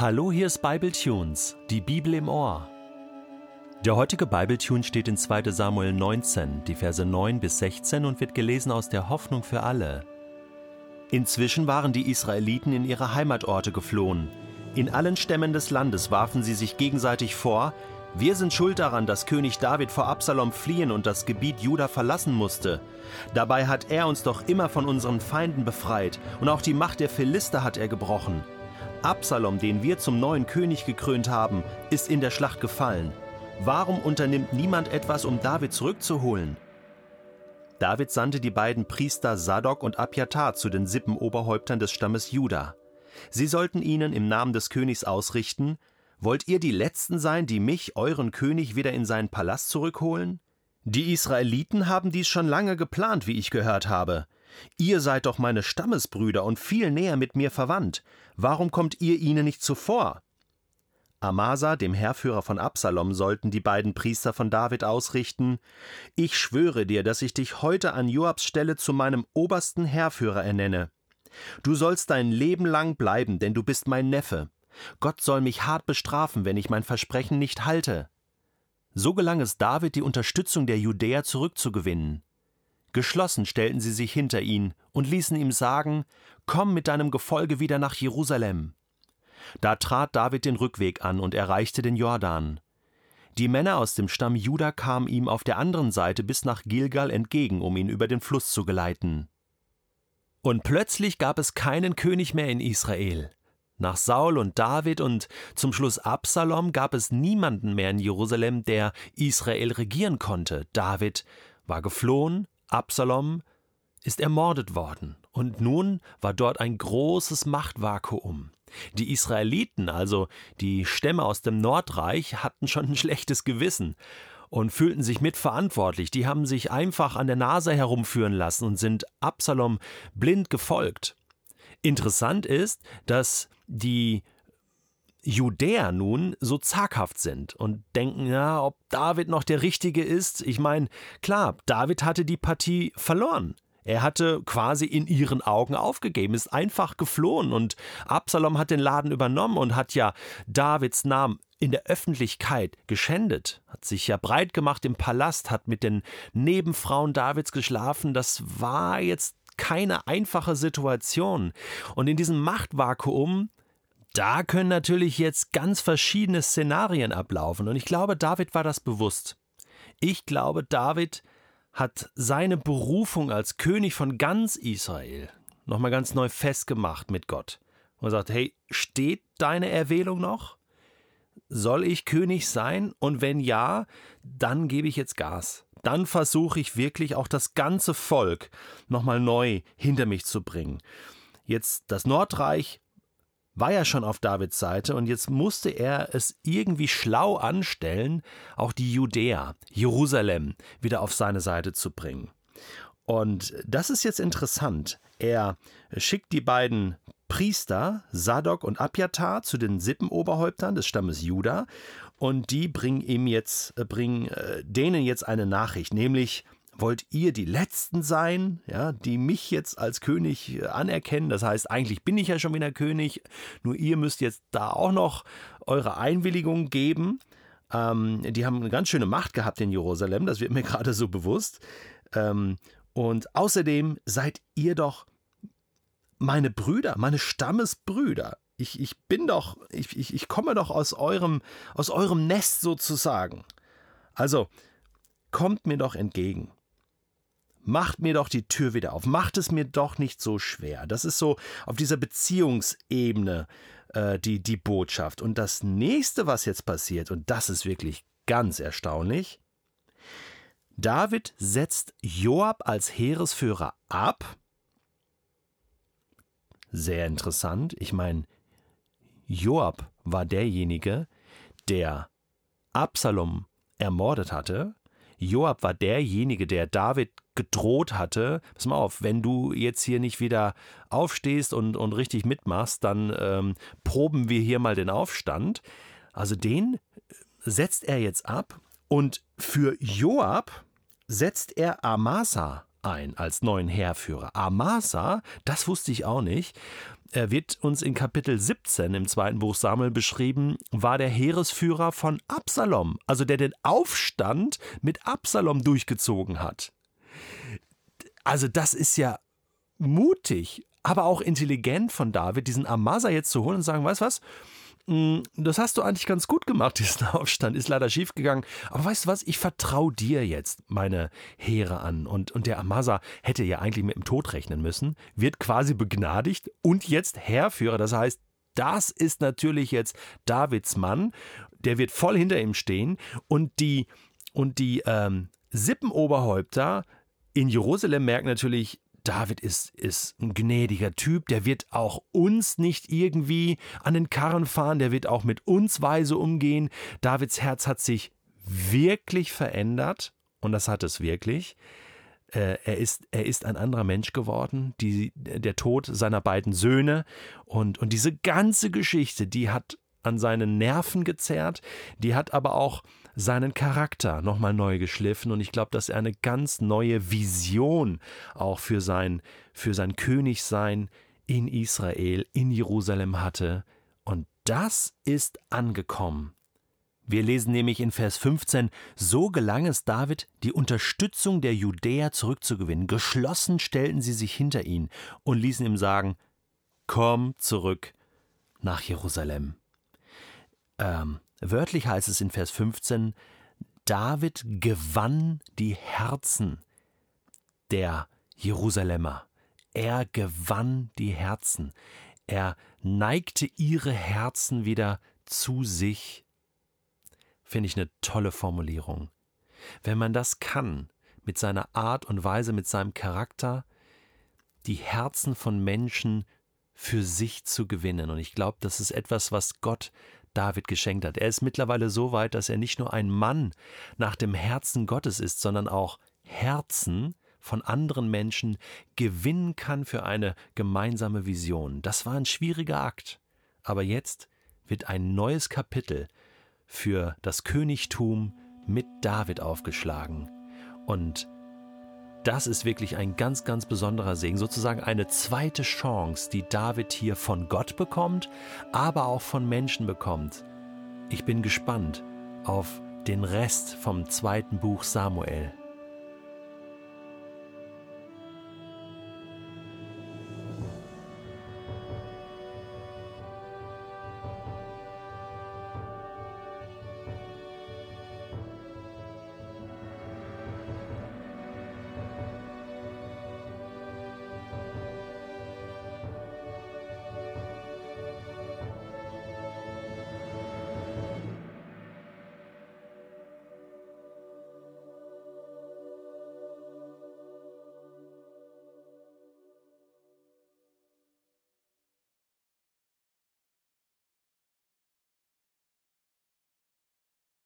Hallo, hier ist Bible Tunes, die Bibel im Ohr. Der heutige Bible Tune steht in 2. Samuel 19, die Verse 9 bis 16 und wird gelesen aus der Hoffnung für alle. Inzwischen waren die Israeliten in ihre Heimatorte geflohen. In allen Stämmen des Landes warfen sie sich gegenseitig vor, wir sind schuld daran, dass König David vor Absalom fliehen und das Gebiet Juda verlassen musste. Dabei hat er uns doch immer von unseren Feinden befreit und auch die Macht der Philister hat er gebrochen. Absalom, den wir zum neuen König gekrönt haben, ist in der Schlacht gefallen. Warum unternimmt niemand etwas, um David zurückzuholen? David sandte die beiden Priester Sadok und Abjatar zu den Sippenoberhäuptern des Stammes Juda. Sie sollten ihnen im Namen des Königs ausrichten: Wollt ihr die Letzten sein, die mich, euren König, wieder in seinen Palast zurückholen? Die Israeliten haben dies schon lange geplant, wie ich gehört habe. Ihr seid doch meine Stammesbrüder und viel näher mit mir verwandt. Warum kommt ihr ihnen nicht zuvor? Amasa, dem Heerführer von Absalom, sollten die beiden Priester von David ausrichten: Ich schwöre dir, dass ich dich heute an Joabs Stelle zu meinem obersten Heerführer ernenne. Du sollst dein Leben lang bleiben, denn du bist mein Neffe. Gott soll mich hart bestrafen, wenn ich mein Versprechen nicht halte. So gelang es David, die Unterstützung der Judäer zurückzugewinnen. Geschlossen stellten sie sich hinter ihn und ließen ihm sagen: Komm mit deinem Gefolge wieder nach Jerusalem. Da trat David den Rückweg an und erreichte den Jordan. Die Männer aus dem Stamm Juda kamen ihm auf der anderen Seite bis nach Gilgal entgegen, um ihn über den Fluss zu geleiten. Und plötzlich gab es keinen König mehr in Israel. Nach Saul und David und zum Schluss Absalom gab es niemanden mehr in Jerusalem, der Israel regieren konnte. David war geflohen, Absalom ist ermordet worden, und nun war dort ein großes Machtvakuum. Die Israeliten, also die Stämme aus dem Nordreich, hatten schon ein schlechtes Gewissen und fühlten sich mitverantwortlich. Die haben sich einfach an der Nase herumführen lassen und sind Absalom blind gefolgt. Interessant ist, dass die Judäer nun so zaghaft sind und denken, ja, ob David noch der Richtige ist. Ich meine, klar, David hatte die Partie verloren. Er hatte quasi in ihren Augen aufgegeben, ist einfach geflohen und Absalom hat den Laden übernommen und hat ja Davids Namen in der Öffentlichkeit geschändet, hat sich ja breit gemacht im Palast, hat mit den Nebenfrauen Davids geschlafen. Das war jetzt keine einfache Situation. Und in diesem Machtvakuum, da können natürlich jetzt ganz verschiedene Szenarien ablaufen. Und ich glaube, David war das bewusst. Ich glaube, David hat seine Berufung als König von ganz Israel nochmal ganz neu festgemacht mit Gott. Und sagt, hey, steht deine Erwählung noch? Soll ich König sein? Und wenn ja, dann gebe ich jetzt Gas dann versuche ich wirklich auch das ganze Volk nochmal neu hinter mich zu bringen. Jetzt das Nordreich war ja schon auf Davids Seite und jetzt musste er es irgendwie schlau anstellen, auch die Judäer, Jerusalem wieder auf seine Seite zu bringen. Und das ist jetzt interessant. Er schickt die beiden Priester, Sadok und Abjatar, zu den Sippenoberhäuptern des Stammes Juda und die bringen ihm jetzt, äh, bringen äh, denen jetzt eine Nachricht, nämlich wollt ihr die Letzten sein, ja, die mich jetzt als König äh, anerkennen? Das heißt, eigentlich bin ich ja schon wieder König, nur ihr müsst jetzt da auch noch eure Einwilligung geben. Ähm, die haben eine ganz schöne Macht gehabt in Jerusalem, das wird mir gerade so bewusst. Ähm, und außerdem seid ihr doch meine Brüder, meine Stammesbrüder ich, ich bin doch, ich, ich, ich komme doch aus eurem, aus eurem Nest sozusagen. Also, kommt mir doch entgegen. Macht mir doch die Tür wieder auf. Macht es mir doch nicht so schwer. Das ist so auf dieser Beziehungsebene äh, die, die Botschaft. Und das nächste, was jetzt passiert, und das ist wirklich ganz erstaunlich, David setzt Joab als Heeresführer ab. Sehr interessant. Ich meine, Joab war derjenige, der Absalom ermordet hatte. Joab war derjenige, der David gedroht hatte, pass mal auf, wenn du jetzt hier nicht wieder aufstehst und, und richtig mitmachst, dann ähm, proben wir hier mal den Aufstand. Also den setzt er jetzt ab und für Joab setzt er Amasa ein als neuen Heerführer. Amasa, das wusste ich auch nicht, er wird uns in Kapitel 17 im zweiten Buch Samuel beschrieben, war der Heeresführer von Absalom, also der den Aufstand mit Absalom durchgezogen hat. Also das ist ja mutig, aber auch intelligent von David, diesen Amasa jetzt zu holen und sagen, weißt du was? Hm, das hast du eigentlich ganz gut gemacht, diesen Aufstand. Ist leider schief gegangen. Aber weißt du was? Ich vertraue dir jetzt meine Heere an. Und, und der Amasa hätte ja eigentlich mit dem Tod rechnen müssen, wird quasi begnadigt und jetzt Heerführer. Das heißt, das ist natürlich jetzt Davids Mann. Der wird voll hinter ihm stehen. Und die, und die ähm, Sippenoberhäupter in Jerusalem merken natürlich, David ist, ist ein gnädiger Typ, der wird auch uns nicht irgendwie an den Karren fahren, der wird auch mit uns weise umgehen. Davids Herz hat sich wirklich verändert und das hat es wirklich. Äh, er, ist, er ist ein anderer Mensch geworden, die, der Tod seiner beiden Söhne und, und diese ganze Geschichte, die hat an seinen Nerven gezerrt, die hat aber auch seinen Charakter nochmal neu geschliffen und ich glaube, dass er eine ganz neue Vision auch für sein, für sein Königsein in Israel, in Jerusalem hatte. Und das ist angekommen. Wir lesen nämlich in Vers 15, so gelang es David, die Unterstützung der Judäer zurückzugewinnen. Geschlossen stellten sie sich hinter ihn und ließen ihm sagen, komm zurück nach Jerusalem. Ähm, Wörtlich heißt es in Vers 15, David gewann die Herzen der Jerusalemer. Er gewann die Herzen. Er neigte ihre Herzen wieder zu sich. Finde ich eine tolle Formulierung. Wenn man das kann, mit seiner Art und Weise, mit seinem Charakter, die Herzen von Menschen für sich zu gewinnen. Und ich glaube, das ist etwas, was Gott David geschenkt hat. Er ist mittlerweile so weit, dass er nicht nur ein Mann nach dem Herzen Gottes ist, sondern auch Herzen von anderen Menschen gewinnen kann für eine gemeinsame Vision. Das war ein schwieriger Akt. Aber jetzt wird ein neues Kapitel für das Königtum mit David aufgeschlagen. Und das ist wirklich ein ganz, ganz besonderer Segen, sozusagen eine zweite Chance, die David hier von Gott bekommt, aber auch von Menschen bekommt. Ich bin gespannt auf den Rest vom zweiten Buch Samuel.